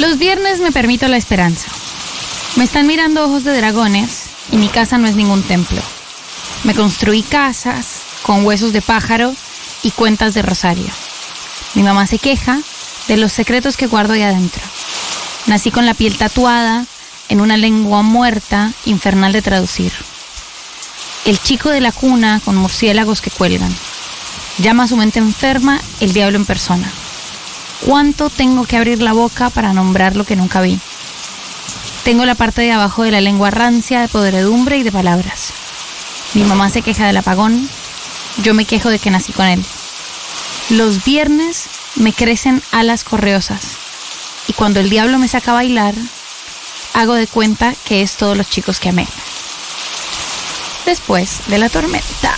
Los viernes me permito la esperanza. Me están mirando ojos de dragones y mi casa no es ningún templo. Me construí casas con huesos de pájaro y cuentas de rosario. Mi mamá se queja de los secretos que guardo ahí adentro. Nací con la piel tatuada en una lengua muerta, infernal de traducir. El chico de la cuna con murciélagos que cuelgan. Llama a su mente enferma el diablo en persona. ¿Cuánto tengo que abrir la boca para nombrar lo que nunca vi? Tengo la parte de abajo de la lengua rancia de podredumbre y de palabras. Mi mamá se queja del apagón, yo me quejo de que nací con él. Los viernes me crecen alas correosas y cuando el diablo me saca a bailar, hago de cuenta que es todos los chicos que amé. Después de la tormenta.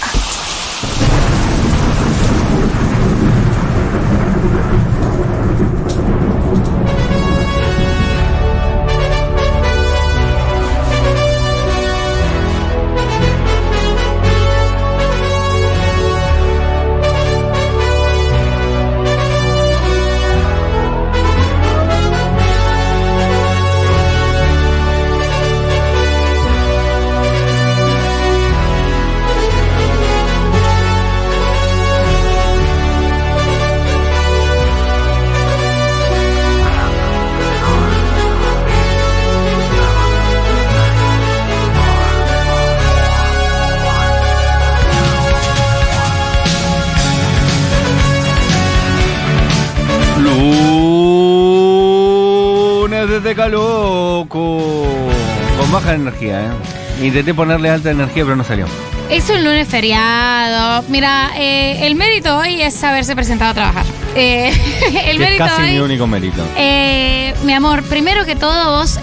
Energía, ¿eh? Intenté ponerle alta energía, pero no salió. Es un lunes feriado. Mira, eh, el mérito hoy es haberse presentado a trabajar. Eh, el Que es casi hoy. mi único mérito. Eh, mi amor, primero que todo, vos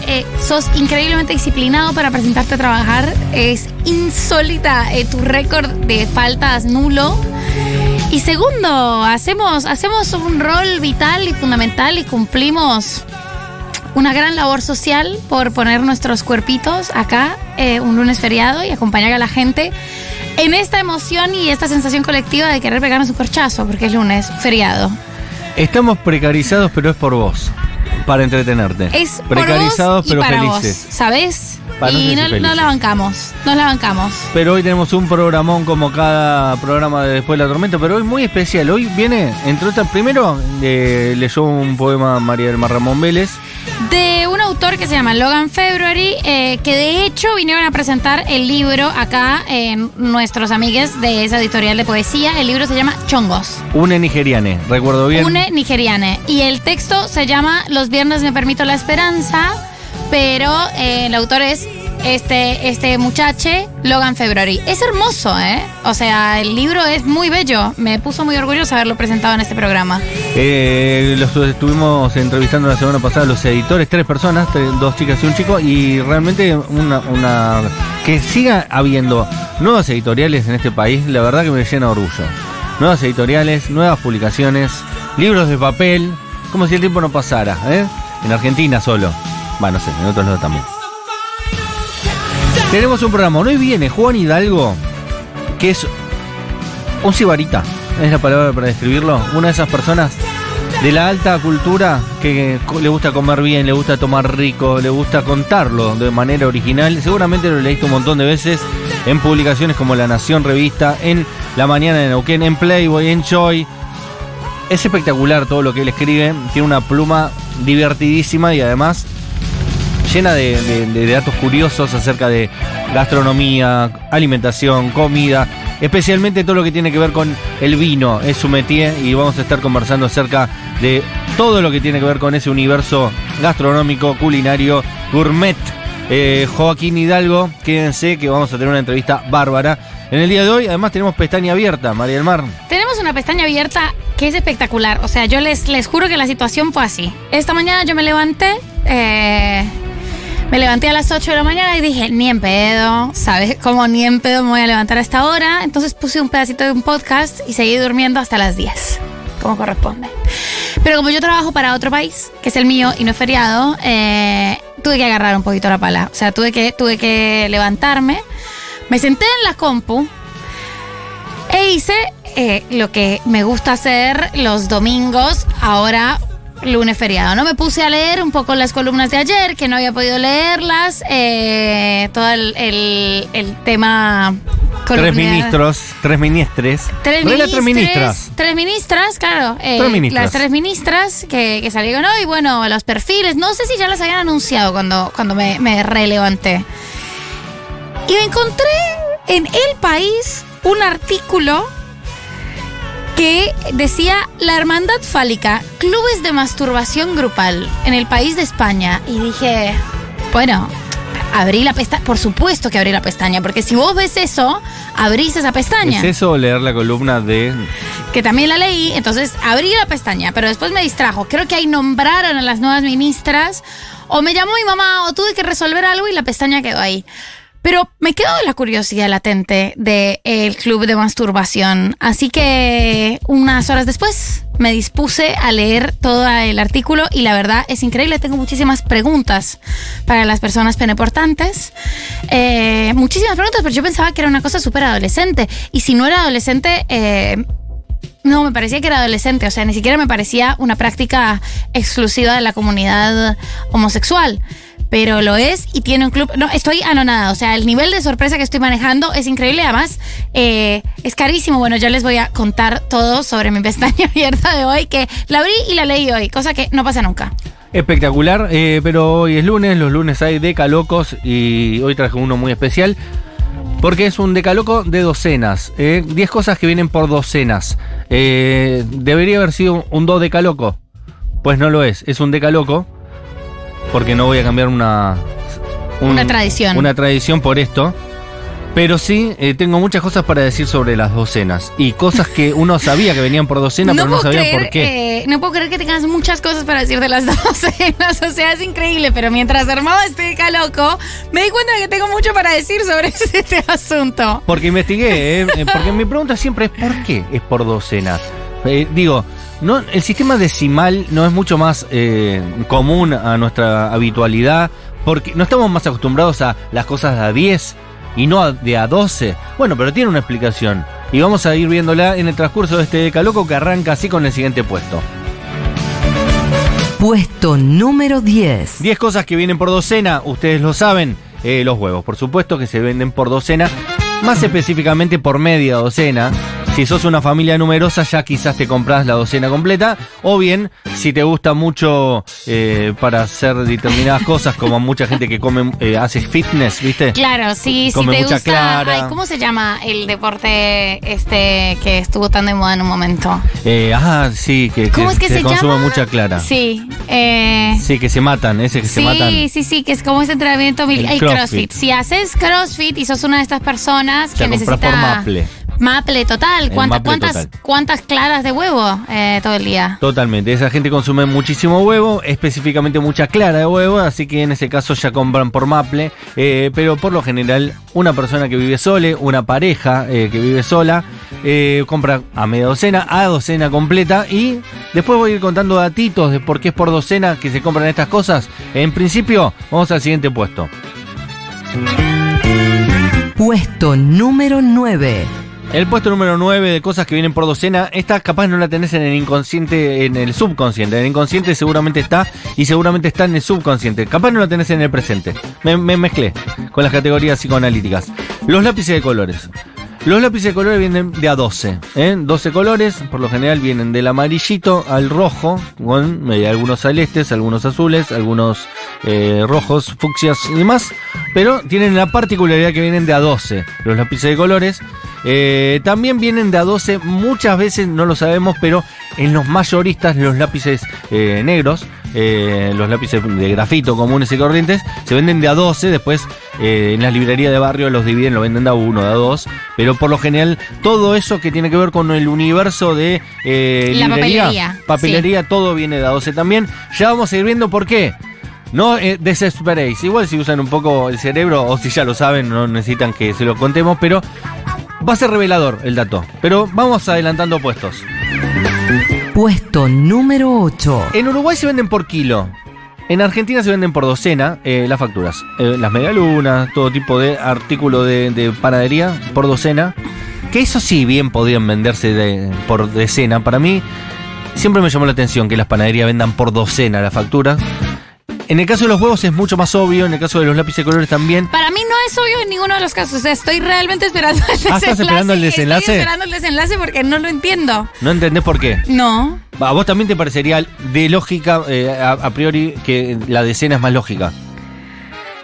sos increíblemente disciplinado para presentarte a trabajar. Es insólita tu récord de faltas nulo. Y segundo, hacemos, hacemos un rol vital y fundamental y cumplimos una gran labor social por poner nuestros cuerpitos acá eh, un lunes feriado y acompañar a la gente en esta emoción y esta sensación colectiva de querer pegarnos un corchazo porque es lunes feriado. Estamos precarizados, pero es por vos. Para entretenerte. Es por precarizados, vos y pero para felices. vos, ¿sabes? Para y no, no la bancamos, no la bancamos. Pero hoy tenemos un programón como cada programa de Después de la Tormenta, pero hoy muy especial. Hoy viene, entre otras, primero eh, leyó un poema María del Mar Ramón Vélez. De un autor que se llama Logan February, eh, que de hecho vinieron a presentar el libro acá en nuestros amigues de esa editorial de poesía. El libro se llama Chongos. Une nigeriane, recuerdo bien. Une nigeriane. Y el texto se llama Los viernes me permito la esperanza, pero eh, el autor es este, este muchache, Logan February. Es hermoso, ¿eh? O sea, el libro es muy bello. Me puso muy orgulloso haberlo presentado en este programa. Eh, los estuvimos entrevistando la semana pasada los editores, tres personas, tres- dos chicas y un chico, y realmente una, una que siga habiendo nuevos editoriales en este país, la verdad que me llena orgullo. Nuevas editoriales, nuevas publicaciones, libros de papel, como si el tiempo no pasara, ¿eh? En Argentina solo. Bueno, no sé, en otros lados también. Tenemos un programa. Hoy viene Juan Hidalgo, que es un sibarita, es la palabra para describirlo. Una de esas personas de la alta cultura que le gusta comer bien, le gusta tomar rico, le gusta contarlo de manera original. Seguramente lo leíste un montón de veces en publicaciones como La Nación Revista, en La Mañana de Neuquén, en Playboy, en Joy. Es espectacular todo lo que él escribe. Tiene una pluma divertidísima y además llena de, datos curiosos acerca de gastronomía, alimentación, comida, especialmente todo lo que tiene que ver con el vino, es su métier y vamos a estar conversando acerca de todo lo que tiene que ver con ese universo gastronómico, culinario, gourmet. Eh, Joaquín Hidalgo, quédense que vamos a tener una entrevista bárbara. En el día de hoy, además, tenemos pestaña abierta, María del Mar. Tenemos una pestaña abierta que es espectacular. O sea, yo les, les juro que la situación fue así. Esta mañana yo me levanté, eh, me levanté a las 8 de la mañana y dije, ni en pedo, ¿sabes? Como ni en pedo me voy a levantar a esta hora. Entonces puse un pedacito de un podcast y seguí durmiendo hasta las 10, como corresponde. Pero como yo trabajo para otro país, que es el mío y no es feriado, eh, tuve que agarrar un poquito la pala. O sea, tuve que, tuve que levantarme. Me senté en la compu e hice eh, lo que me gusta hacer los domingos, ahora lunes feriado. No me puse a leer un poco las columnas de ayer, que no había podido leerlas. eh, todo el, el- el tema. Tres ministros, tres ministres. Tres ministres, tres ministras. Tres ministras, claro. eh, Tres ministras. Las tres ministras que, que salieron hoy. Bueno, los perfiles. No sé si ya las habían anunciado cuando, cuando me, me relevanté. Y me encontré en El País un artículo que decía la hermandad fálica, clubes de masturbación grupal en el país de España. Y dije, bueno, abrí la pestaña. Por supuesto que abrí la pestaña, porque si vos ves eso, abrís esa pestaña. ¿Es eso o leer la columna de Que también la leí, entonces abrí la pestaña, pero después me distrajo. Creo que ahí nombraron a las nuevas ministras, o me llamó mi mamá, o tuve que resolver algo y la pestaña quedó ahí. Pero me quedó la curiosidad latente del club de masturbación. Así que unas horas después me dispuse a leer todo el artículo y la verdad es increíble. Tengo muchísimas preguntas para las personas peneportantes. Eh, muchísimas preguntas, pero yo pensaba que era una cosa súper adolescente. Y si no era adolescente, eh, no, me parecía que era adolescente, o sea, ni siquiera me parecía una práctica exclusiva de la comunidad homosexual. Pero lo es y tiene un club. No, estoy anonada. O sea, el nivel de sorpresa que estoy manejando es increíble. Además, eh, es carísimo. Bueno, yo les voy a contar todo sobre mi pestaña abierta de hoy, que la abrí y la leí hoy, cosa que no pasa nunca. Espectacular, eh, pero hoy es lunes, los lunes hay decalocos y hoy traje uno muy especial porque es un decaloco de docenas, 10 cosas que vienen por docenas. Eh, debería haber sido un do decaloco, pues no lo es, es un decaloco porque no voy a cambiar una... un- Una tradición. Una tradición por esto. Pero sí, eh, tengo muchas cosas para decir sobre las docenas. Y cosas que uno sabía que venían por docena, pero no sabía creer, por qué. eh, no puedo creer que tengas muchas cosas para decir de las docenas. O sea, es increíble. Pero mientras armaba este caloco, me di cuenta de que tengo mucho para decir sobre este asunto. Porque investigué, ¿eh? Eh, porque mi pregunta siempre es ¿por qué es por docena? Digo, no, el sistema decimal no es mucho más eh, común a nuestra habitualidad, porque no estamos más acostumbrados a las cosas de a 10 y no a- de a 12. Bueno, pero tiene una explicación. Y vamos a ir viéndola en el transcurso de este decaloco que arranca así con el siguiente puesto. Puesto número 10. 10 cosas que vienen por docena, ustedes lo saben. Eh, los huevos, por supuesto que se venden por docena, más específicamente por media docena. Si sos una familia numerosa, ya quizás te compras la docena completa. O bien, si te gusta mucho eh, para hacer determinadas cosas, como mucha gente que come, eh, hace fitness, ¿viste? Claro, sí, si Come te mucha gusta. clara. Ay, ¿Cómo se llama el deporte este que estuvo tan de moda en un momento? Eh, ah, sí, que, ¿Cómo es que se consume llama? mucha clara. Sí. Eh, Sí, que se matan, ese que se matan. Sí, sí, sí, que es como ese entrenamiento El el CrossFit. CrossFit. Si haces CrossFit y sos una de estas personas Ya que necesita por Maple. Maple total. El ¿Cuánta- Maple cuántas, total. cuántas claras de huevo eh, todo el día? Totalmente, esa gente consume muchísimo huevo, específicamente mucha clara de huevo, así que en ese caso ya compran por Maple, eh, pero por lo general una persona que vive sola, una pareja eh, que vive sola, eh, compra a media docena, a docena completa y después voy a ir contando datitos de por qué es por docena que se compran estas cosas. En principio, vamos al siguiente puesto. Puesto número 9. El puesto número 9 de cosas que vienen por docena, esta capaz no la tenés en el inconsciente, en el subconsciente. En el inconsciente seguramente está y seguramente está en el subconsciente. Capaz no la tenés en el presente. Me, me mezclé con las categorías psicoanalíticas. Los lápices de colores. Los lápices de colores vienen de a 12. ¿eh? 12 colores, por lo general vienen del amarillito al rojo, con eh, algunos celestes, algunos azules, algunos eh, rojos, fucsias y demás. Pero tienen la particularidad que vienen de a 12 los lápices de colores. Eh, también vienen de a 12, muchas veces no lo sabemos, pero en los mayoristas los lápices negros, eh, los lápices de grafito comunes y corrientes, se venden de a 12, después eh, en las librerías de barrio los dividen, lo venden de a 1, de a 2, pero por lo general todo eso que tiene que ver con el universo de eh, La librería, papelería, papelería, todo viene de a 12 también. Ya vamos a ir viendo por qué. No eh, desesperéis. Igual si usan un poco el cerebro o si ya lo saben, no necesitan que se lo contemos, pero va a ser revelador el dato. Pero vamos adelantando puestos. Puesto número 8. En Uruguay se venden por kilo. En Argentina se venden por docena eh, las facturas. Eh, las medialunas, todo tipo de artículo de, de panadería por docena. Que eso sí bien podrían venderse de- por decena. Para mí, siempre me llamó la atención que las panaderías vendan por docena la factura. En el caso de los huevos es mucho más obvio, en el caso de los lápices de colores también. Para mí no es obvio en ninguno de los casos. O sea, estoy realmente esperando el desenlace. Ah, ¿estás esperando el desenlace? Estoy esperando el desenlace porque no lo entiendo. ¿No entendés por qué? No. A vos también te parecería de lógica, eh, a, a priori, que la decena es más lógica.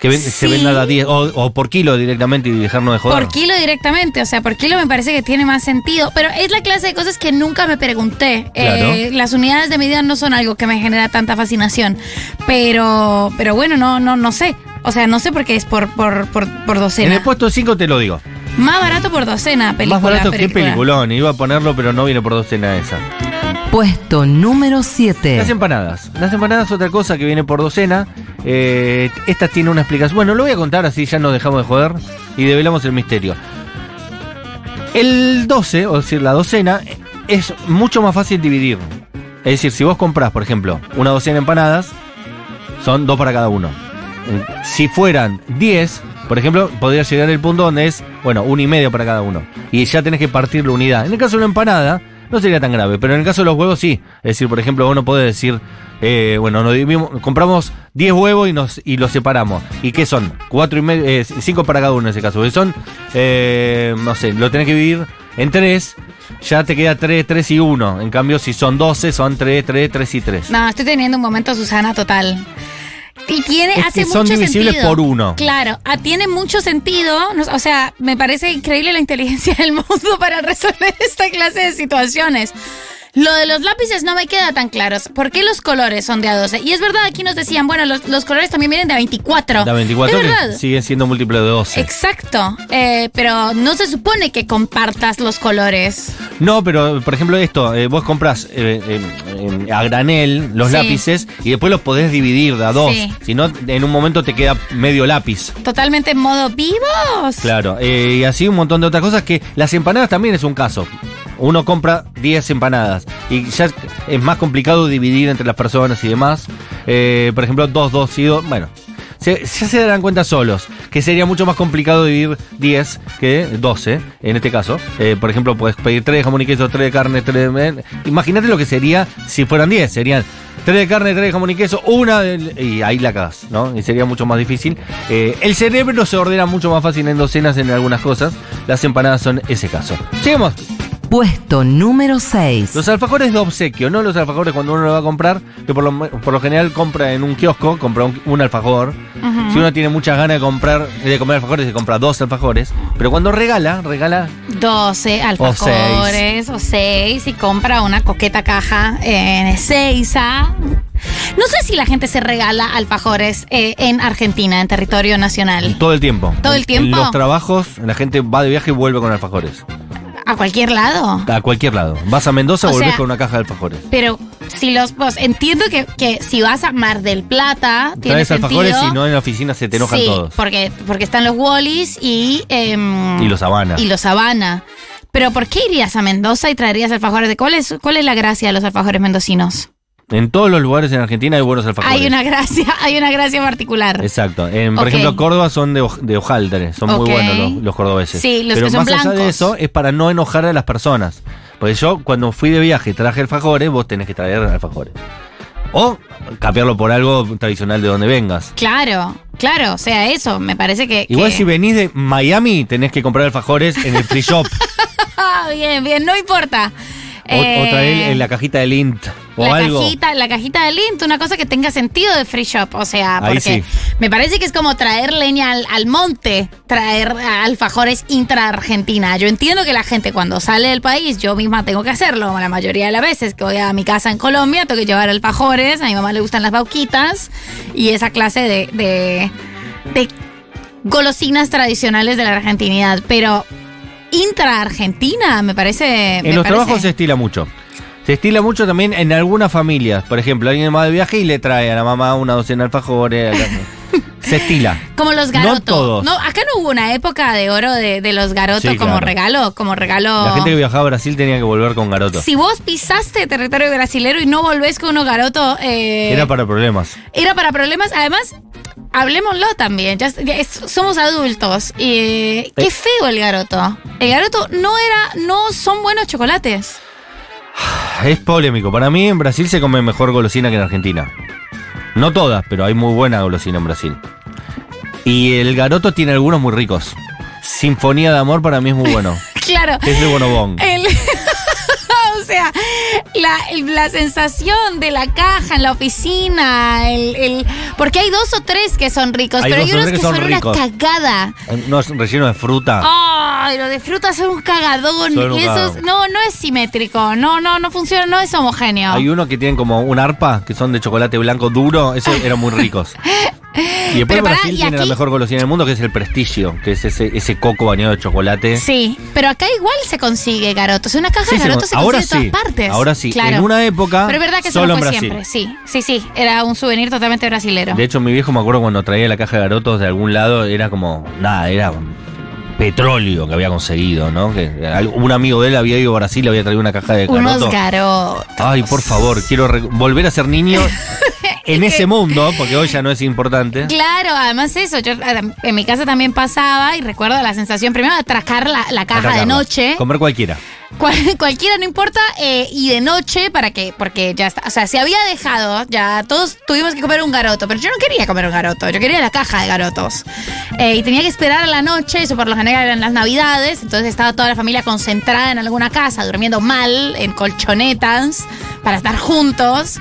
Que ven- se Sí. venda a 10 o, o por kilo directamente y dejarnos de joder. Por kilo directamente, o sea, por kilo me parece que tiene más sentido, pero es la clase de cosas que nunca me pregunté. Eh, las unidades de medida no son algo que me genera tanta fascinación, pero, pero bueno, no, no, no sé. O sea, no sé por qué es por, por, por, por En docena. el puesto 5 te lo digo. Más barato por docena, película. más barato que película. peliculón. Iba a ponerlo, pero no viene por docena esa. Puesto número 7. Las empanadas. Las empanadas es otra cosa que viene por docena. Eh, esta tiene una explicación. Bueno, lo voy a contar así ya nos dejamos de joder y develamos el misterio. El 12, o decir, la docena, es mucho más fácil dividir. Es decir, si vos comprás, por ejemplo, una docena de empanadas, son dos para cada uno. Si fueran 10, por ejemplo, podría llegar el punto donde es, bueno, uno y medio para cada uno. Y ya tenés que partir la unidad. En el caso de una empanada, no sería tan grave, pero en el caso de los huevos sí. Es decir, por ejemplo, vos no podés decir, eh, bueno, nos dividimos- compramos 10 huevos y nos y los separamos. ¿Y qué son? Cuatro y medio, eh, cinco para cada uno en ese caso. Son, eh, no sé, lo tenés que dividir en tres. Ya te queda 3, 3 y 1. En cambio, si son 12, son 3, 3, 3 y 3. No, estoy teniendo un momento Susana total. Y tiene, Es hace que son mucho divisibles sentido. por uno. Claro, ah, tiene mucho sentido. no- O sea, me parece increíble la inteligencia del mundo para resolver esta clase de situaciones. Lo de los lápices no me queda tan claro. ¿Por qué los colores son de A12? Y es verdad, aquí nos decían, bueno, los, los colores también vienen de A24. Da 24 Es que verdad. siguen siendo múltiplos de 12. Exacto. Eh, pero no se supone que compartas los colores. No, pero por ejemplo esto, eh, vos compras eh, eh, a granel los Sí. lápices y después los podés dividir de a dos. Sí. Si no, en un momento te queda medio lápiz. Totalmente en modo vivos. Claro, y así un montón de otras cosas que las empanadas también es un caso. Uno compra 10 empanadas y ya es- más complicado dividir entre las personas y demás. Eh, por ejemplo, 2, 2 y 2, bueno. Se, ya se darán cuenta solos que sería mucho más complicado dividir 10 que 12, en este caso. Eh, por ejemplo, puedes pedir 3 de jamón y queso, 3 de carne, 3 de... Imagínate lo que sería si fueran 10. Serían 3 de carne, 3 de jamón y queso, una de... Y ahí la cagas, ¿no? Y sería mucho más difícil. Eh, el cerebro se ordena mucho más fácil en docenas en algunas cosas. Las empanadas son ese caso. Sigamos. Puesto número 6. Los alfajores de obsequio, no los alfajores cuando uno lo va a comprar, que por lo, por lo general compra en un kiosco, compra un, un alfajor. Si uno tiene muchas ganas de comprar, de comer alfajores, se compra dos alfajores. Pero cuando regala, regala 12 alfajores o 6 y compra una coqueta caja en Ezeiza. No sé si la gente se regala alfajores eh, en Argentina, en territorio nacional. todo el tiempo. ¿Todo el tiempo? En los trabajos, la gente va de viaje y vuelve con alfajores. A cualquier lado. A cualquier lado. Vas a Mendoza, O volvés sea, con una caja de alfajores. Pero si los pues, entiendo que, que si vas a Mar del Plata, tiene Traes sentido. alfajores y no en la oficina se te enojan sí, todos. Porque, porque están los Wallis y. em, Y los Habana. Y los Habana. Pero ¿por qué irías a Mendoza y traerías alfajores de cuál es, cuál es la gracia de los alfajores mendocinos? En todos los lugares en Argentina hay buenos alfajores. Hay una gracia, hay una gracia particular. Exacto. En, por ejemplo, Córdoba son de, de hojaldre, son muy buenos los, los cordobeses. Sí, los Pero que son más allá de eso es para no enojar a las personas. Porque yo cuando fui de viaje y traje alfajores, vos tenés que traer alfajores. O cambiarlo por algo tradicional de donde vengas. Claro, claro, o sea, eso, me parece que... Igual que- si venís de Miami, tenés que comprar alfajores en el free shop. Ah, bien, bien, no importa. o, o Eh, traer en la cajita de Lint. O la algo. cajita, la cajita de Lint, una cosa que tenga sentido de free shop, o sea, Ahí porque sí. me parece que es como traer leña al, al monte, traer alfajores intra-Argentina. Yo entiendo que la gente cuando sale del país, yo misma tengo que hacerlo, la mayoría de las veces que voy a mi casa en Colombia, tengo que llevar alfajores, a mi mamá le gustan las bauquitas y esa clase de, de, de golosinas tradicionales de la argentinidad, pero intra-Argentina me parece... En me los parece- trabajos se estila mucho. Se estila mucho también en algunas familias. Por ejemplo, alguien va de viaje y le trae a la mamá una docena de alfajores. Se estila. Como los No garotos. todos. acá no hubo una época de oro de, de los garotos Sí, como claro. regalo, como regalo. La gente que viajaba a Brasil tenía que volver con garoto. Si vos pisaste territorio brasilero y no volvés con uno garoto, eh, Era para problemas. era para problemas. Además, hablemoslo también. ya- ya es- somos adultos. Y, eh, qué Eh. feo el garoto. El garoto no era, no son buenos chocolates. Es polémico. Para mí en Brasil se come mejor golosina que en Argentina. No todas, pero hay muy buena golosina en Brasil. Y el garoto tiene algunos muy ricos. Sinfonía de amor para mí es muy bueno. Claro. Es de bonobón. El- o sea, la, la sensación de la caja en la oficina, el, el- porque hay dos o tres que son ricos, Hay pero hay unos que que son una cagada. No es relleno de fruta. Ay, lo de frutas son un cagadón. Son un y eso es- cagadón. no, no es simétrico. No, no, no funciona, no es homogéneo. Hay uno que tienen como un arpa, que son de chocolate blanco duro. Esos eran muy ricos. Y después Pero pará, Brasil y tiene la aquí- mejor golosina del mundo, que es el prestigio, que es ese, ese coco bañado de chocolate. Sí, pero acá igual se consigue garotos. Una caja Sí, de se garotos se, con- ahora consigue en sí, todas partes. ahora sí. Claro. En una época, Pero es verdad que eso solo no en fue Brasil. siempre. Sí, sí, sí. Era un souvenir totalmente brasilero. De hecho, mi viejo me acuerdo cuando traía la caja de garotos de algún lado, era como, nada, era petróleo que había conseguido, ¿no? Que un amigo de él había ido a Brasil y había traído una caja de Unos garotos. garotos. Ay, por favor, quiero volver a ser niño en ese mundo, porque hoy ya no es importante. Claro, además eso, yo en mi casa también pasaba y recuerdo la sensación primero de atracar la, la caja de noche. Comer cualquiera. Cual- cualquiera no importa eh, y de noche para que porque ya está o sea se había dejado ya todos tuvimos que comer un garoto pero yo no quería comer un garoto yo quería la caja de garotos. Eh, y tenía que esperar a la noche eso por lo general eran las navidades entonces estaba toda la familia concentrada en alguna casa durmiendo mal en colchonetas para estar juntos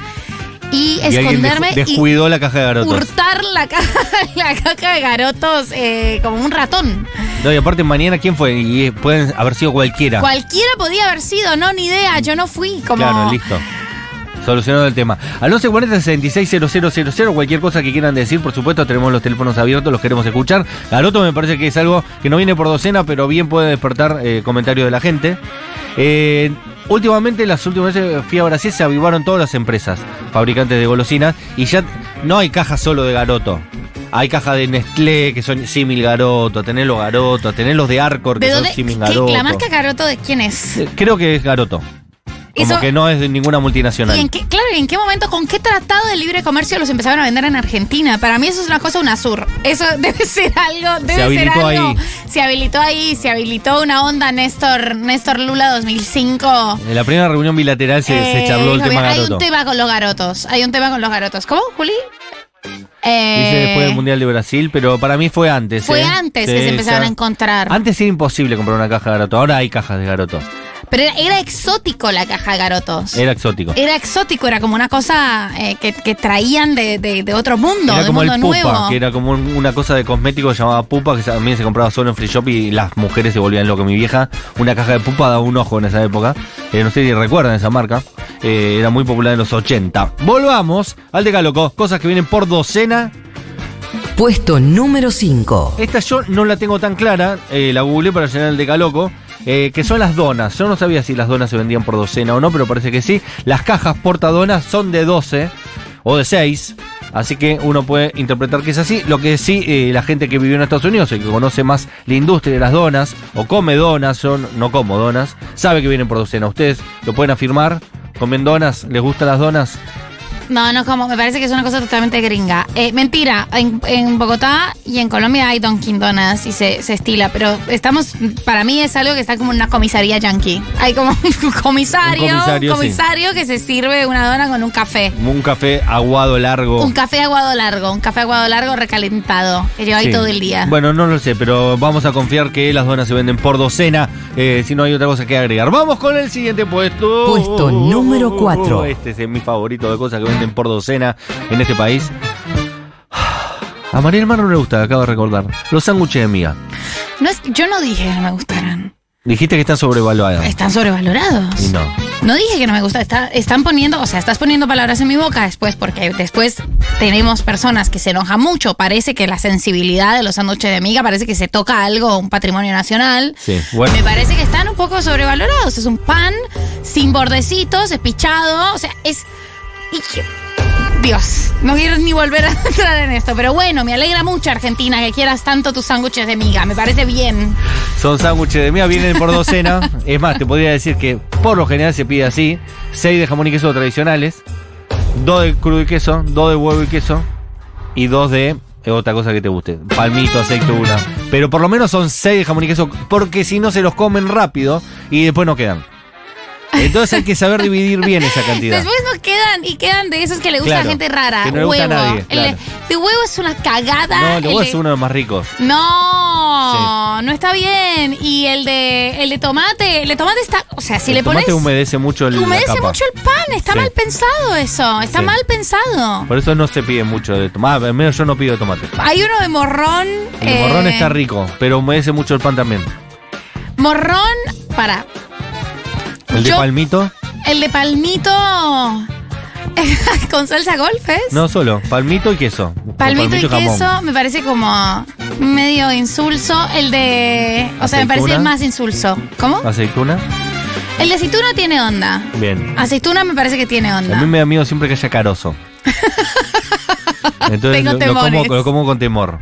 y esconderme y descuidó la caja de garotos. hurtar la caja la caja de garotos eh, como un ratón No, y aparte mañana, ¿quién fue? Y eh, pueden haber sido cualquiera. cualquiera podía haber sido no ni idea yo no fui como Claro, listo. Solucionado el tema. Al 1140-660000, cualquier cosa que quieran decir, por supuesto, tenemos los teléfonos abiertos, los queremos escuchar. Garoto me parece que es algo que no viene por docena, pero bien puede despertar eh, comentarios de la gente. Eh, últimamente, las últimas veces fui a Brasil, se avivaron todas las empresas fabricantes de golosinas y ya no hay cajas solo de Garoto. Hay cajas de Nestlé que son símil Garoto, tenés los Garotos, tenés los de Arcor que ¿De son símil ¿Qué- Garoto. ¿La marca Garoto de quién es? Creo que es Garoto. Como Eso- que no es de ninguna multinacional. ¿Y en qué, claro, ¿y en qué momento, con qué tratado de libre comercio los empezaron a vender en Argentina? Para mí eso es una cosa UNASUR. Eso debe ser algo, debe ser habilitó algo. ahí. Se habilitó ahí, se habilitó una onda Néstor, Néstor Lula 2005. En la primera reunión bilateral se, se Eh, charló el tema "Mira, Hay Garoto. un tema con los garotos. Hay un tema con los garotos. ¿Cómo, Juli? Eh, Dice después del Mundial de Brasil, pero para mí fue antes. Fue ¿eh? antes Sí, que se empezaron ya- a encontrar. Antes era imposible comprar una caja de Garoto, ahora hay cajas de Garoto. Pero era, era exótico la caja de garotos. Era exótico. Era exótico, era como una cosa eh, que, que traían de, de- de otro mundo, Era de como el pupa, nuevo. que era como un- una cosa de cosmético llamada pupa, que también se compraba solo en free shop y las mujeres se volvían locas. Mi vieja, una caja de pupa daba un ojo en esa época. Eh, no sé si recuerdan esa marca. Eh, era muy popular en los 80. Volvamos al decaloco. Cosas que vienen por docena. Puesto número 5. Esta yo no la tengo tan clara, eh, la googleé para llenar el decaloco, eh, que son las donas. Yo no sabía si las donas se vendían por docena o no, pero parece que sí. Las cajas portadonas son de 12 o de 6, así que uno puede interpretar que es así. Lo que sí, eh, la gente que vivió en Estados Unidos y que conoce más la industria de las donas, o come donas, yo no como donas, sabe que vienen por docena. ¿Ustedes lo pueden afirmar? ¿Comen donas? ¿Les gustan las donas? No, no como, me parece que es una cosa totalmente gringa. Eh, mentira, en, en Bogotá y en Colombia hay Dunkin' Donuts y se, se estila, pero estamos, para mí es algo que está como en una comisaría yankee. Hay como un comisario, Un comisario, un comisario que se sirve una dona con un café. Un café aguado largo. Un café aguado largo, un café aguado largo recalentado, que lleva ahí todo el día. Bueno, no lo sé, pero vamos a confiar que las donas se venden por docena, eh, si no hay otra cosa que agregar. Vamos con el siguiente puesto. Puesto número cuatro. Este es mi favorito de cosas que venden por docena en este país. A María Hermano no le gusta, acabo de recordar. Los sándwiches de miga. No es, yo no dije que no me gustaran. Dijiste que están sobrevaluados. Están sobrevalorados. Y no. No dije que no me gusta, está- están poniendo, o sea, estás poniendo palabras en mi boca después, porque después tenemos personas que se enojan mucho. Parece que la sensibilidad de los sándwiches de miga parece que se toca algo, un patrimonio nacional. Sí, bueno. Me parece que están un poco sobrevalorados. Es un pan sin bordecitos, espichado, o sea, es. Y que- Dios, no quiero ni volver a entrar en esto, pero bueno, me alegra mucho, Argentina, que quieras tanto tus sándwiches de miga, me parece bien. Son sándwiches de miga, vienen por docena. es más, te podría decir que por lo general se pide así: 6 de jamón y queso tradicionales, 2 de crudo y queso, 2 de huevo y queso y 2 de eh, otra cosa que te guste. Palmito, aceituna. Pero por lo menos son 6 de jamón y queso porque si no se los comen rápido y después no quedan. Entonces hay que saber dividir bien esa cantidad. Después no quedan y quedan de esos que le gusta Claro, a gente rara. que no le gusta a huevo. nadie, El de- huevo es una cagada. No, el de- es uno de los más ricos. No, no está bien. Y el de el de tomate, el de tomate está, o sea, si el le pones tomate humedece mucho el, la humedece capa. mucho el pan, está Sí. mal pensado eso, está Sí. mal pensado. Por eso no se pide mucho de tomate. Al menos yo no pido tomate. Hay uno de morrón. El eh, morrón está rico, pero humedece mucho el pan también. Morrón, para. El de Yo- palmito, El de palmito con salsa golf, ¿es? no solo, palmito y queso. O Palmito y jamón. queso me parece como medio insulso. El de. O sea, me parece ¿Aceituna? el más insulso. ¿Cómo? Aceituna, El de aceituna tiene onda. bien. Aceituna me parece que tiene A mí onda. me da miedo siempre que haya carozo. Entonces Tengo lo, lo como, temores. lo como con temor.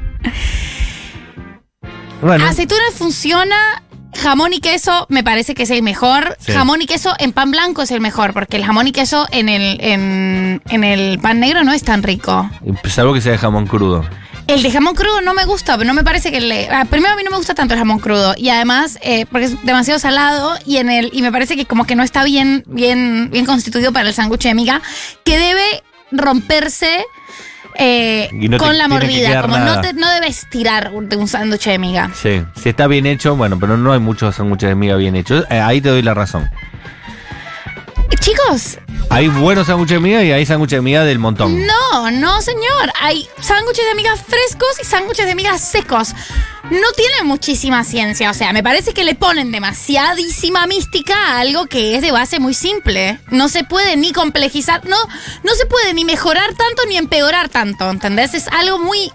Bueno, Aceituna funciona. Jamón y queso me parece que es el mejor. Sí. Jamón y queso en pan blanco es el mejor, porque el jamón y queso en el, en, en el pan negro no es tan rico. salvo que sea de jamón crudo. El de jamón crudo no me gusta, pero no me parece que le. ah, primero a mí no me gusta tanto el jamón crudo. Y además, eh, porque es demasiado salado y en el. Y me parece que como que no está bien, bien, bien constituido para el sándwich de miga, que debe romperse eh, te con la mordida. Como no, te, no debes tirar de un sándwich de miga. Sí, si está bien hecho, bueno, pero no hay muchos sándwiches de miga bien hechos. Eh, ahí te doy la razón. Chicos, Hay buenos sándwiches de miga y hay sándwiches de miga del montón. no, no, señor. Hay sándwiches de miga frescos y sándwiches de miga secos. No tiene muchísima ciencia. O sea, me parece que le ponen demasiadísima mística a algo que es de base muy simple. No se puede ni complejizar, no, no se puede ni mejorar tanto ni empeorar tanto. ¿Entendés? Es algo muy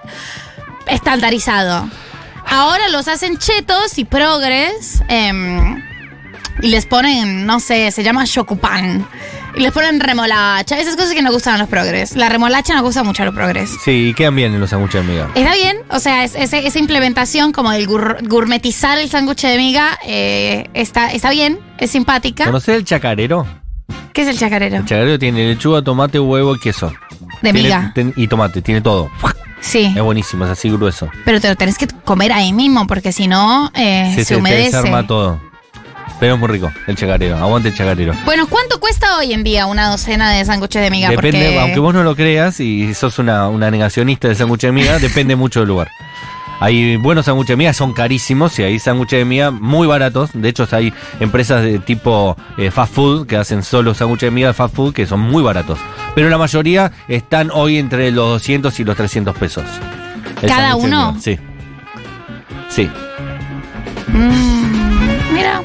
estandarizado. Ahora los hacen chetos y progres. em, y les ponen, no sé, se llama shokupan. Y les ponen remolacha. Esas cosas que nos gustan a los progres. La remolacha nos gusta mucho a los progres. Sí, y quedan bien en los sándwiches de miga. Está bien, o sea, es- ese- esa implementación como del gur- gourmetizar el sándwich de miga eh, está, está bien, es simpática. ¿Conocés el chacarero? ¿Qué es el chacarero? El chacarero tiene lechuga, tomate, huevo y queso. De Tiene- miga. ten- y tomate, tiene todo. Sí, Es buenísimo, es así grueso. pero te lo tenés que comer ahí mismo porque si no eh, Se, se, se humedece. desarma todo. Pero es muy rico, el chacarero. Aguante el chacarero. Bueno, ¿cuánto cuesta hoy en día una docena de sándwiches de miga? Depende, porque... aunque vos no lo creas y sos una, una negacionista de sándwich de miga, depende mucho del lugar. Hay buenos sándwiches de miga, son carísimos y hay sándwiches de miga muy baratos. De hecho, hay empresas de tipo eh, fast food que hacen solo sándwiches de miga de fast food que son muy baratos. Pero la mayoría están hoy entre los 200 y los 300 pesos. El ¿Cada sándwich de uno? miga, Sí. Sí. Mm, mira,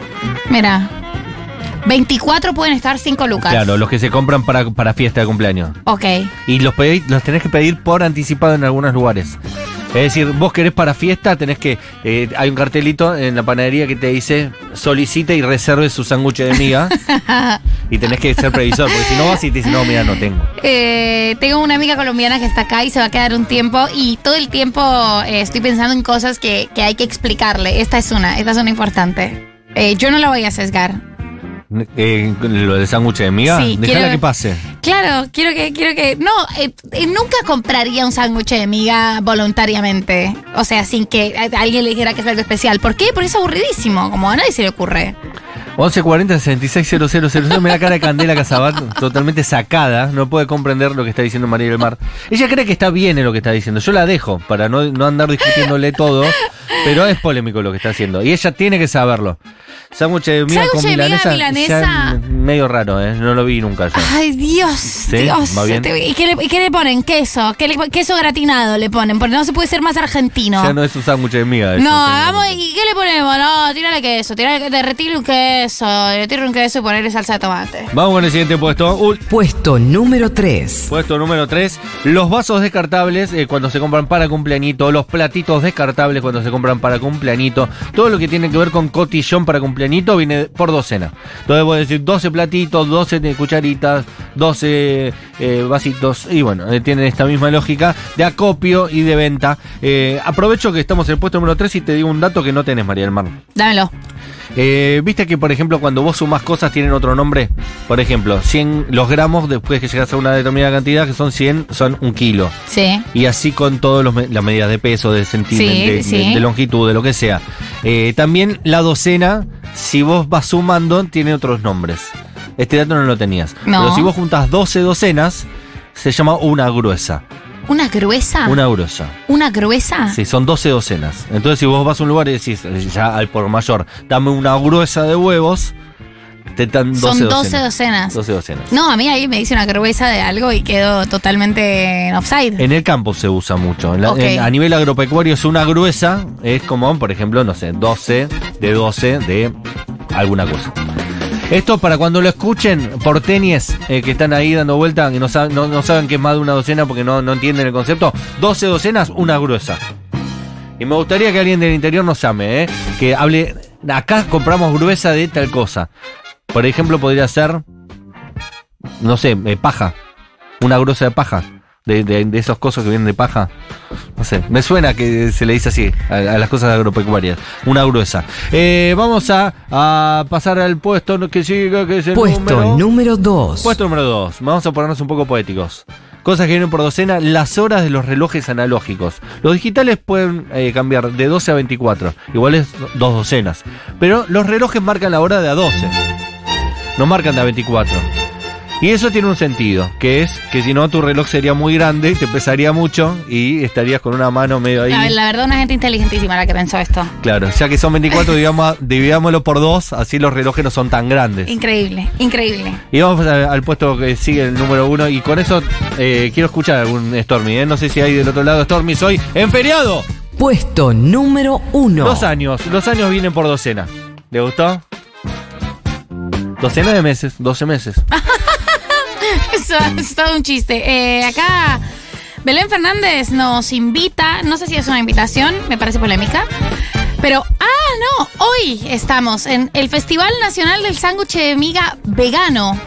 mira. 24 pueden estar 5 lucas. Claro, los que se compran para, para fiesta de cumpleaños. Ok. Y los, pedí- los tenés que pedir por anticipado en algunos lugares. Es decir, vos querés para fiesta, tenés que. eh, hay un cartelito en la panadería que te dice solicite y reserve su sándwich de miga. y tenés que ser previsor, porque si no vas y te dicen, no, mira, no tengo. Eh, tengo una amiga colombiana que está acá y se va a quedar un tiempo y todo el tiempo eh, estoy pensando en cosas que, que hay que explicarle. Esta es una, esta es una importante. Eh, yo no la voy a sesgar. Eh, lo del sándwich de miga, Sí, dejala quiero- que pase. Claro, quiero que, quiero que. No, eh, eh, nunca compraría un sándwich de miga voluntariamente. O sea, sin que alguien le dijera que es algo especial. ¿Por qué? Porque es aburridísimo, como a nadie se le ocurre. 1140 660000 me da cara de Candela Casabat totalmente sacada, no puede comprender lo que está diciendo María del Mar. Ella cree que está bien en lo que está diciendo. Yo la dejo para no, no andar discutiéndole todo, pero es polémico lo que está haciendo. Y ella tiene que saberlo. Sándwich de miga con milanesa, milanesa. ya medio raro, ¿eh? No lo vi nunca yo. Ay, Dios, Dios. ¿Y qué, le, y qué le ponen? Queso. ¿Qué le- queso gratinado le ponen, porque no se puede ser más argentino. Ya no es un sándwich de miga. eso, No, hagamos, ¿y qué le ponemos? No, tírale queso, tírale, derretirle un queso, derretirle un queso y ponerle salsa de tomate. Vamos con el siguiente puesto. Ul- Puesto número 3. Puesto número 3, los vasos descartables eh, cuando se compran para cumpleañito, los platitos descartables cuando se compran para cumpleañito, todo lo que tiene que ver con cotillón para cumpleañito viene por docena. Entonces voy a decir 12 platitos, 12 de cucharitas, 12 eh, vasitos y bueno, eh, tienen esta misma lógica de acopio y de venta. Eh, aprovecho que estamos en el puesto número 3 y te digo un dato que no tenés, María del Mar. Dámelo. Eh, Viste que, por ejemplo, cuando vos sumás cosas tienen otro nombre. Por ejemplo, 100 los gramos, después que llegas a una determinada cantidad, que son 100, son un kilo. Sí. Y así con todas las medidas de peso, de centímetros, Sí, de, sí. de- de longitud, de lo que sea. Eh, también la docena, si vos vas sumando, tiene otros nombres. Este dato no lo tenías. No. Pero si vos juntas 12 docenas, se llama una gruesa. ¿Una gruesa? Una gruesa. ¿Una gruesa? Sí, son 12 docenas. Entonces, si vos vas a un lugar y decís, ya al por mayor, dame una gruesa de huevos, te dan 12 Son 12 docenas. docenas. 12 docenas. No, a mí ahí me dice una gruesa de algo y quedo totalmente en offside. En el campo se usa mucho. En la- Ok. en- a nivel agropecuario es una gruesa, es como, por ejemplo, no sé, 12 de 12 de alguna cosa. Esto para cuando lo escuchen por tenis que están ahí dando vuelta, que no, saben- no, no que es más de una docena porque no, no entienden el concepto. 12 docenas, una gruesa. Y me gustaría que alguien del interior nos llame, ¿eh? que hable. Acá compramos gruesa de tal cosa. Por ejemplo, podría ser, no sé, eh, paja. Una gruesa de paja. De, de, de esos cosas que vienen de paja. No sé, me suena que se le dice así a, a las cosas agropecuarias. Una gruesa. Eh, vamos a, a pasar al puesto que sigue, que es el Puesto número... número 2. Puesto número 2. Vamos a ponernos un poco poéticos. Cosas que vienen por docena, las horas de los relojes analógicos. Los digitales pueden eh, cambiar de 12 a 24. Igual es dos docenas. Pero los relojes marcan la hora de a 12. No marcan de a 24. Y eso tiene un sentido, que es que si no tu reloj sería muy grande, te pesaría mucho y estarías con una mano medio ahí. La, la verdad, una gente inteligentísima la que pensó esto. Claro, ya que son 24, digamos, dividámoslo por dos, así los relojes no son tan grandes. Increíble, increíble. Y vamos a- al puesto que sigue el número uno. Y con eso eh, quiero escuchar algún Stormy. ¿eh? No sé si hay del otro lado Stormy. Soy en feriado. Puesto número 1. Dos años. Los años vienen por docena. ¿Le gustó? Docena de meses. 12 meses. Eso es todo un chiste. Eh, acá Belén Fernández nos invita, no sé si es una invitación, me parece polémica, pero, ah, no, hoy estamos en el Festival Nacional del Sándwich de Miga Vegano,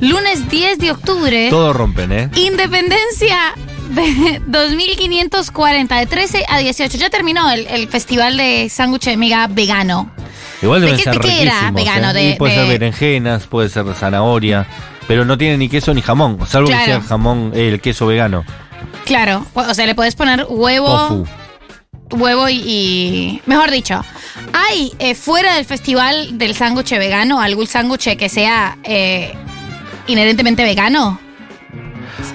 lunes 10 de octubre, Todo rompen, ¿eh? Independencia de 2540, de 13 a 18. Ya terminó el, el Festival de Sándwich de Miga Vegano. Igual ¿De deben qué- ser de qué era vegano? ¿eh? De- puede de- ser berenjenas, puede ser zanahoria. Pero no tiene ni queso ni jamón. Salvo Claro. que sea jamón, eh, el queso vegano. Claro, o sea, le puedes poner huevo. Tofu. huevo y, y- mejor dicho, hay eh, fuera del festival del sándwich vegano algún sándwich que sea eh, inherentemente vegano.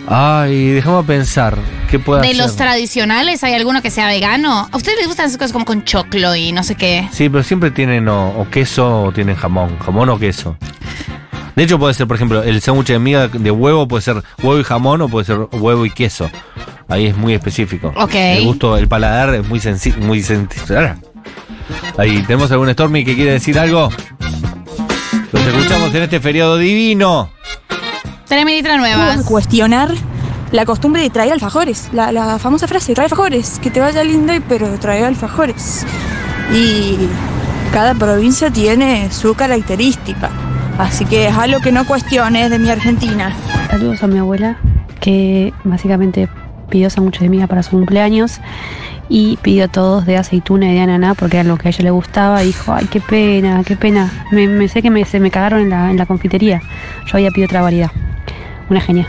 Ay, déjame pensar. ¿Qué puede De hacer? los tradicionales, ¿hay alguno que sea vegano? ¿A ustedes les gustan esas cosas como con choclo y no sé qué? Sí, pero siempre tienen o, o queso o tienen jamón. Jamón o queso. De hecho, puede ser, por ejemplo, el sándwich de miga de huevo puede ser huevo y jamón o puede ser huevo y queso. Ahí es muy específico. Ok. El gusto, el paladar es muy sencillo. Muy sensi- Ahí, ¿tenemos algún Stormy que quiere decir algo? Los escuchamos en este feriado divino. Tres que nuevas. cuestionar la costumbre de traer alfajores, la, la famosa frase, trae alfajores, que te vaya lindo, y- pero trae alfajores. Y cada provincia tiene su característica, así que es algo que no cuestiones de mi Argentina. Saludos a mi abuela, que básicamente pidió sándwiches de miga para su cumpleaños y pidió todos de aceituna y de ananá porque era lo que a ella le gustaba. Y dijo, ay, qué pena, qué pena. Me, me sé que me, se me cagaron en la, en la confitería. Yo había pedido otra variedad. Una genia.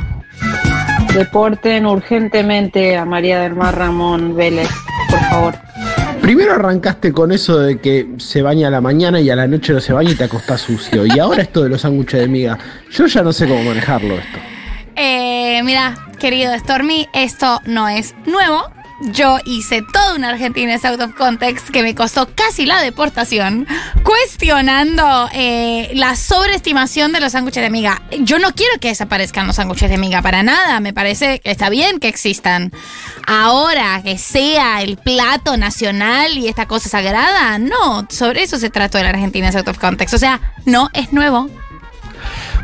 Deporten urgentemente a María del Mar Ramón Vélez, por favor. Primero arrancaste con eso de que se baña a la mañana y a la noche no se baña y te acostás sucio. Y ahora esto de los sándwiches de miga. Yo ya no sé cómo manejarlo esto. Eh, mira, querido Stormy, esto no es nuevo. Yo hice toda una Argentina es out of context que me costó casi la deportación, cuestionando eh, la sobreestimación de los sándwiches de miga. Yo no quiero que desaparezcan los sándwiches de miga para nada, me parece que está bien que existan. Ahora, que sea el plato nacional y esta cosa sagrada, no, sobre eso se trató el Argentina es out of context. O sea, no es nuevo.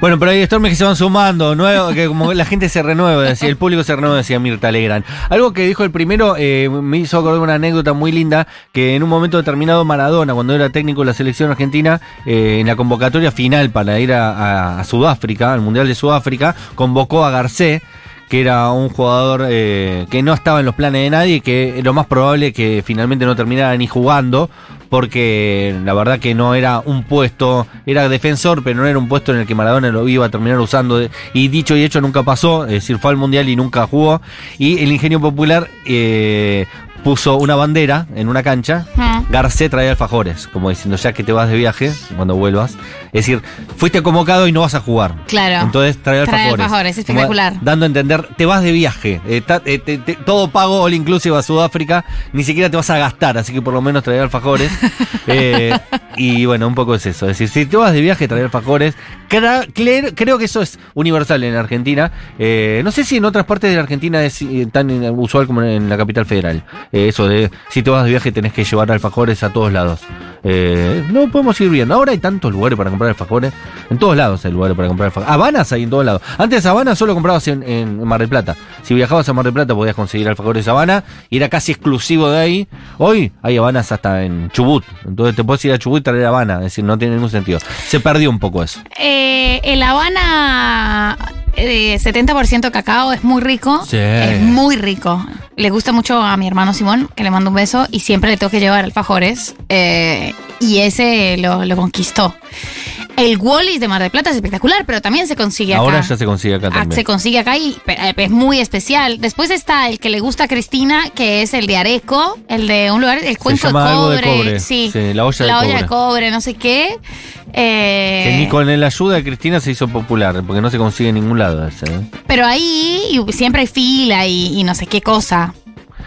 Bueno, pero hay Stormy que se van sumando, nuevo, que como la gente se renueva, decía, el público se renueva, decía Mirta Legrand. Algo que dijo el primero eh, me hizo acordar una anécdota muy linda, que en un momento determinado Maradona, cuando era técnico de la selección argentina, eh, en la convocatoria final para ir a, Sudáfrica, al Mundial de Sudáfrica, convocó a Garcés, que era un jugador eh, que no estaba en los planes de nadie que lo más probable que finalmente no terminara ni jugando porque la verdad que no era un puesto, era defensor, pero no era un puesto en el que Maradona lo iba a terminar usando. Y dicho y hecho nunca pasó, es decir, fue al Mundial y nunca jugó. Y el ingenio popular eh, puso una bandera en una cancha. Garcé trae alfajores, como diciendo ya que te vas de viaje, cuando vuelvas. Es decir, fuiste convocado y no vas a jugar. Claro. Entonces trae alfajores. alfajores, espectacular. Como dando a entender, te vas de viaje. eh, ta- eh, te- te- todo pago all inclusive a Sudáfrica. Ni siquiera te vas a gastar, así que por lo menos trae alfajores. Eh, y bueno, un poco es eso. Es decir, si te vas de viaje, trae alfajores. Creo que eso es universal en Argentina. Eh, no sé si en otras partes de la Argentina es eh, tan eh, usual como en la capital federal. Eh, eso de si te vas de viaje tenés que llevar alfajores a todos lados. Eh, no podemos ir viendo. Ahora hay tantos lugares para comprar alfajores. En todos lados hay lugares para comprar alfajores. Habanas hay en todos lados. Antes Habana solo comprabas en, Mar del Plata. Si viajabas a Mar del Plata podías conseguir alfajores Habana y era casi exclusivo de ahí. Hoy hay Habanas hasta en Chubut. Entonces te puedes ir a Chubut traer Habana. Es decir, no tiene ningún sentido. Se perdió un poco eso. Eh, el Habana, eh, 70% cacao, es muy rico. Sí. Es muy rico. Le gusta mucho a mi hermano Simón, que le mando un beso, y siempre le tengo que llevar alfajores. eh, y ese lo, lo conquistó. El Wallis de Mar del Plata es espectacular, pero también se consigue acá. Ahora ya se consigue acá Ah, también. Se consigue acá y eh, es muy especial. Después está el que le gusta a Cristina, que es el de Areco, el de un lugar, el cuenco de algo cobre. de cobre. Sí, Sí, la olla de cobre. cobre, no sé qué. Eh, Que ni con la ayuda de Cristina se hizo popular, porque no se consigue en ningún lado ese. ¿eh? Pero ahí siempre hay fila y, y no sé qué cosa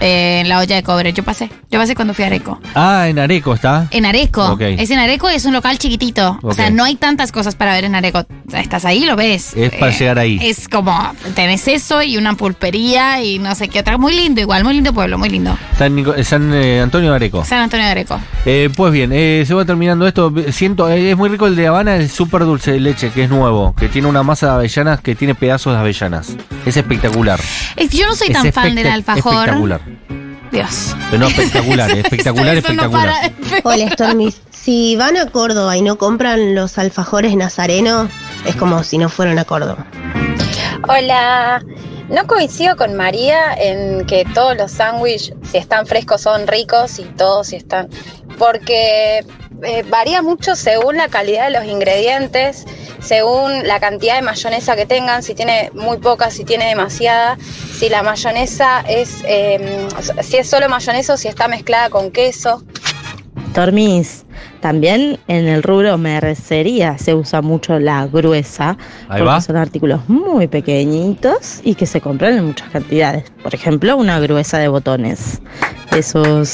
eh, en la olla de cobre. Yo pasé, yo pasé cuando fui a Areco. Ah, en Areco está. En Areco. Ok. Es en Areco y es un local chiquitito. O sea, no hay tantas cosas para ver en Areco. Estás ahí, lo ves. Es para llegar ahí. Es como, tenés eso y una pulpería y no sé qué otra. Muy lindo igual, muy lindo pueblo, muy lindo. San, Nico- San, eh, Antonio de Areco. San Antonio de Areco. Eh, pues bien, eh, se va terminando esto. Siento, eh, es muy rico el de Habana, el súper dulce de leche, que es nuevo, que tiene una masa de avellanas que tiene pedazos de avellanas. Es espectacular. Es yo no soy Es tan fan del alfajor. Espectacular. Dios. Pero no, espectacular, espectacular, no espectacular. para- Hola, Stormy. Si van a Córdoba y no compran los alfajores nazareno, es como si no fueran a Córdoba. Hola, no coincido con María en que todos los sándwiches, si están frescos, son ricos y todos si están. Porque eh, varía mucho según la calidad de los ingredientes, según la cantidad de mayonesa que tengan, si tiene muy poca, si tiene demasiada, si la mayonesa es, eh, si es solo mayonesa o si está mezclada con queso. Tormis, también en el rubro mercería se usa mucho la gruesa, Ahí porque va. son artículos muy pequeñitos y que se compran en muchas cantidades. Por ejemplo, una gruesa de botones. Esos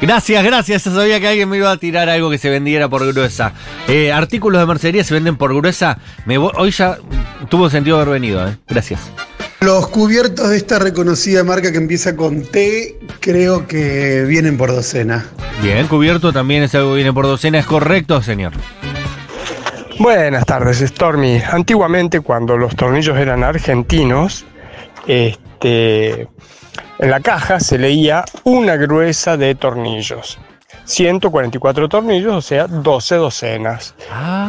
Gracias, gracias. Yo sabía que alguien me iba a tirar algo que se vendiera por gruesa. Eh, artículos de mercería se venden por gruesa. Me voy- hoy ya tuvo sentido haber venido, ¿eh? Gracias. Los cubiertos de esta reconocida marca que empieza con T, creo que vienen por docena. Bien, cubierto también es algo que viene por docena. ¿Es correcto, señor? Buenas tardes, Stormy. Antiguamente, cuando los tornillos eran argentinos, este, en la caja se leía una gruesa de tornillos. 144 tornillos, o sea, 12 docenas.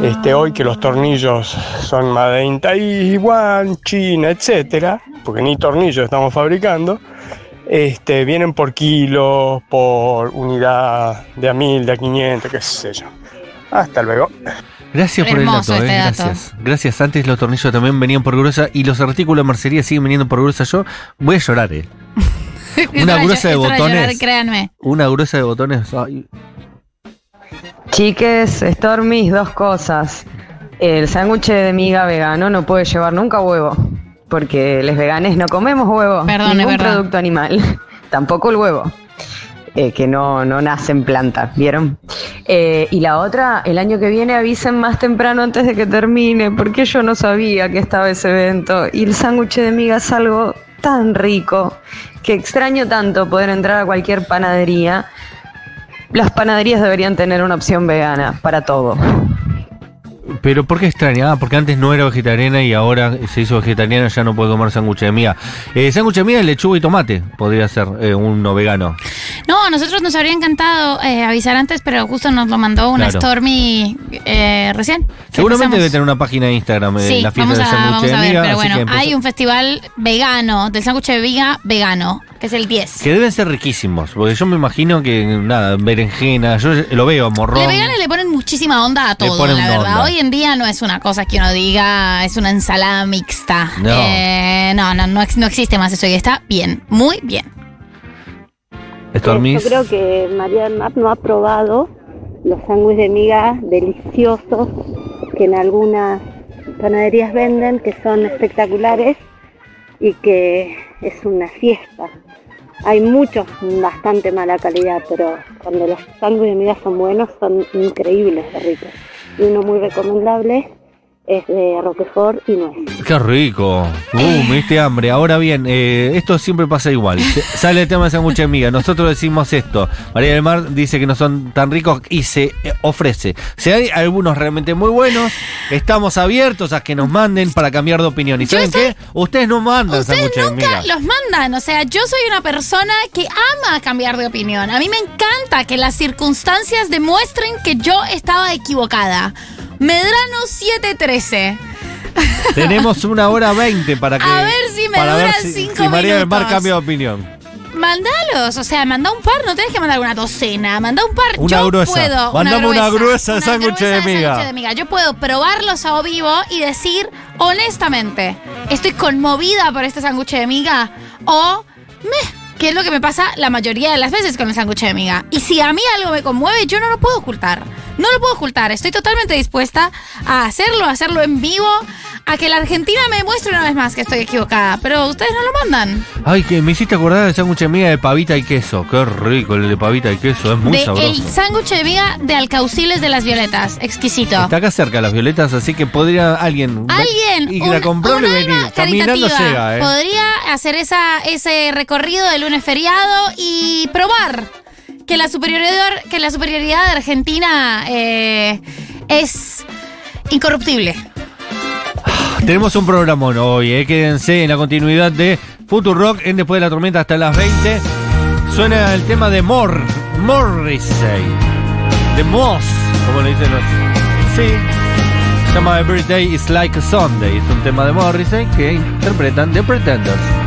Este, hoy que los tornillos son Made in Taiwan, China, etcétera, porque ni tornillos estamos fabricando, este, vienen por kilo, por unidad de a mil, de a 500, qué sé yo. Hasta luego. Gracias por el dato, este eh, dato. Gracias. Gracias. Antes los tornillos también venían por gruesa y los artículos de mercería siguen viniendo por gruesa. Yo voy a llorar, eh. Una Es gruesa de llorar, botones. créanme. Una gruesa de botones. ay, Chiques, Stormy, dos cosas. El sándwich de miga vegano no puede llevar nunca huevo, porque los veganes no comemos huevo, Perdón, es ningún verdad. producto animal, tampoco el huevo, eh, que no, no nace en planta, ¿vieron? Eh, y la otra, el año que viene avisen más temprano antes de que termine, porque yo no sabía que estaba ese evento, y el sándwich de miga es algo tan rico, que extraño tanto poder entrar a cualquier panadería. Las panaderías deberían tener una opción vegana para todo. Pero ¿por qué extraña? Ah, porque antes no era vegetariana y ahora se hizo vegetariana, ya no puede comer sándwich de miga. Eh, sándwich de miga, lechuga y tomate podría ser eh, uno vegano. No, a nosotros nos habría encantado eh, avisar antes, pero justo nos lo mandó una Claro. Stormy eh, recién. Seguramente debe tener una página de Instagram, eh, Sí, la fiesta del a, sándwich de a ver, miga. pero bueno, hay un festival vegano, del sándwich de viga vegano, que es el 10. Que deben ser riquísimos, porque yo me imagino que, nada, berenjena, yo lo veo, morrón. Los veganos le ponen muchísima onda a todo, la verdad. onda. Hoy en día no es una cosa que uno diga, es una ensalada mixta. No. Eh, no, no, no, no existe más eso y está bien, muy bien. Yo creo que María del Mar no ha probado los sándwiches de miga deliciosos que en algunas panaderías venden, que son espectaculares y que es una fiesta. Hay muchos bastante mala calidad, pero cuando los sándwiches de miga son buenos, son increíbles de ricos. Y uno muy recomendable es de Roquefort y nuez. Qué rico. Uh, me diste hambre. Ahora bien, eh, esto siempre pasa igual. Sale el tema de sándwich de miga. Nosotros decimos esto. María del Mar dice que no son tan ricos y se eh, ofrece. Si hay algunos realmente muy buenos, estamos abiertos a que nos manden para cambiar de opinión. ¿Y saben qué? Ustedes no mandan Ustedes sándwich de nunca miga. los mandan, o sea, yo soy una persona que ama cambiar de opinión. A mí me encanta que las circunstancias demuestren que yo estaba equivocada. Medrano 713. Tenemos una hora veinte para que. A ver si me duran si- cinco si María del Mar cambia de opinión. Mandalos, o sea, manda un par, no tenés que mandar una docena, manda un par. Una yo gruesa. puedo. Mandame una gruesa una gruesa sándwich de miga. Yo puedo probarlos a vivo y decir honestamente, estoy conmovida por este sándwich de miga o meh, que es lo que me pasa la mayoría de las veces con el sándwich de miga. Y si a mí algo me conmueve, yo no lo puedo ocultar. No lo puedo ocultar. Estoy totalmente dispuesta a hacerlo, a hacerlo en vivo, a que la Argentina me muestre una vez más que estoy equivocada. Pero ustedes no lo mandan. Ay, que me hiciste acordar del sándwich de miga de pavita y queso. Qué rico el de pavita y queso. Es muy de sabroso. el sándwich de miga de alcauciles de las violetas. Exquisito. Está acá cerca las violetas, así que podría alguien. Alguien, Y un- la comprarlo y venir. Caminando llega, ¿eh? Podría hacer esa, ese recorrido de lunes feriado y probar que la superioridad, que la superioridad de Argentina eh, es incorruptible. Tenemos un programón hoy, ¿eh? Quédense en la continuidad de Futurock en Después de la Tormenta hasta las 20. Suena el tema de Mor, Morrissey. De Moss, como le dicen los. Sí. Se llama Every Day is Like a Sunday. Es un tema de Morrissey que interpretan The Pretenders.